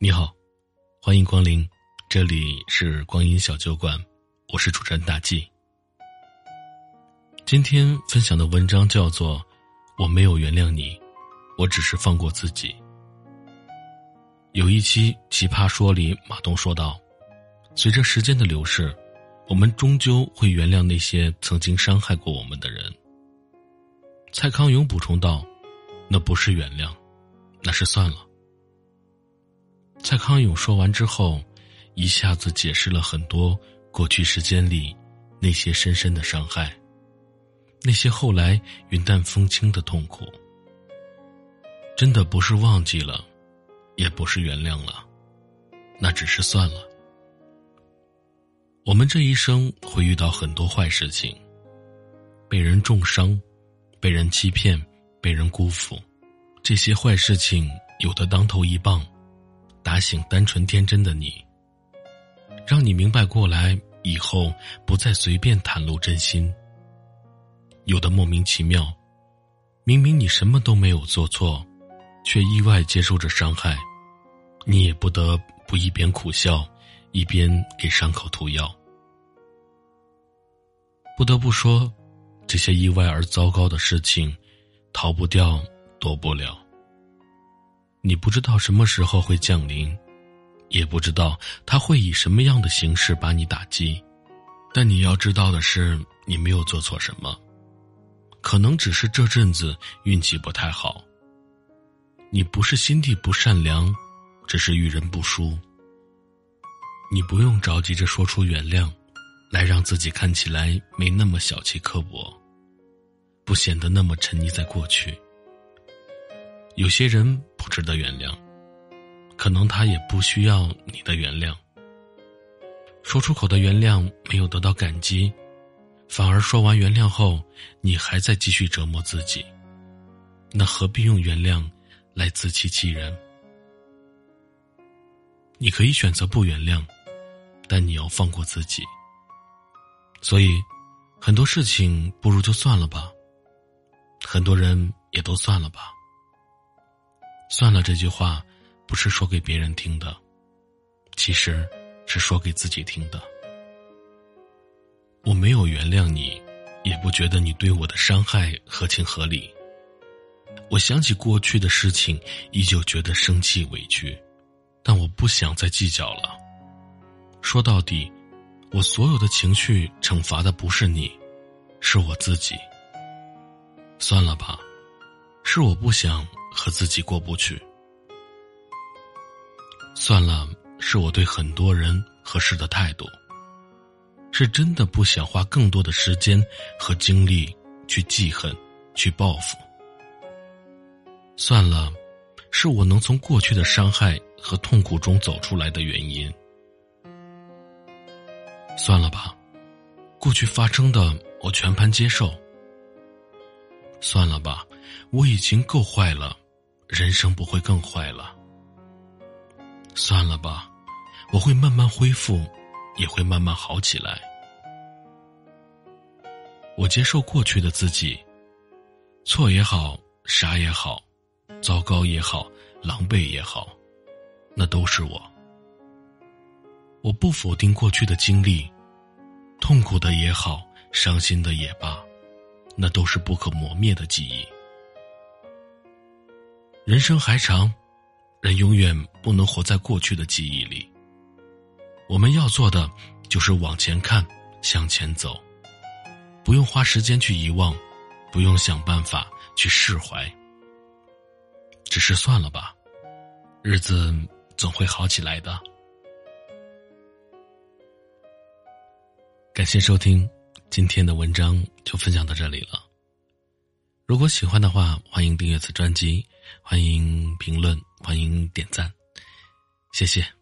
你好，欢迎光临，这里是光阴小酒馆，我是主持人大 G。今天分享的文章叫做《我没有原谅你，我只是放过自己》。有一期《奇葩说》里，马东说道：“随着时间的流逝，我们终究会原谅那些曾经伤害过我们的人。”蔡康永补充道：“那不是原谅，那是算了。”蔡康永说完之后，一下子解释了很多过去时间里那些深深的伤害，那些后来云淡风轻的痛苦。真的不是忘记了，也不是原谅了，那只是算了。我们这一生会遇到很多坏事情，被人重伤，被人欺骗，被人辜负，这些坏事情有的当头一棒。打醒单纯天真的你，让你明白过来，以后不再随便袒露真心。有的莫名其妙，明明你什么都没有做错，却意外接受着伤害，你也不得不一边苦笑，一边给伤口涂药。不得不说，这些意外而糟糕的事情，逃不掉，躲不了。你不知道什么时候会降临，也不知道他会以什么样的形式把你打击，但你要知道的是，你没有做错什么，可能只是这阵子运气不太好。你不是心地不善良，只是遇人不淑。你不用着急着说出原谅，来让自己看起来没那么小气刻薄，不显得那么沉溺在过去。有些人不值得原谅，可能他也不需要你的原谅。说出口的原谅没有得到感激，反而说完原谅后，你还在继续折磨自己，那何必用原谅来自欺欺人？你可以选择不原谅，但你要放过自己。所以，很多事情不如就算了吧，很多人也都算了吧。算了，这句话不是说给别人听的，其实是说给自己听的。我没有原谅你，也不觉得你对我的伤害合情合理。我想起过去的事情，依旧觉得生气委屈，但我不想再计较了。说到底，我所有的情绪惩罚的不是你，是我自己。算了吧，是我不想。和自己过不去，算了，是我对很多人和事的态度，是真的不想花更多的时间和精力去记恨、去报复。算了，是我能从过去的伤害和痛苦中走出来的原因。算了吧，过去发生的我全盘接受。算了吧，我已经够坏了。人生不会更坏了。算了吧，我会慢慢恢复，也会慢慢好起来。我接受过去的自己，错也好，傻也好，糟糕也好，狼狈也好，那都是我。我不否定过去的经历，痛苦的也好，伤心的也罢，那都是不可磨灭的记忆。人生还长，人永远不能活在过去的记忆里。我们要做的就是往前看，向前走，不用花时间去遗忘，不用想办法去释怀，只是算了吧，日子总会好起来的。感谢收听，今天的文章就分享到这里了。如果喜欢的话，欢迎订阅此专辑。欢迎评论，欢迎点赞，谢谢。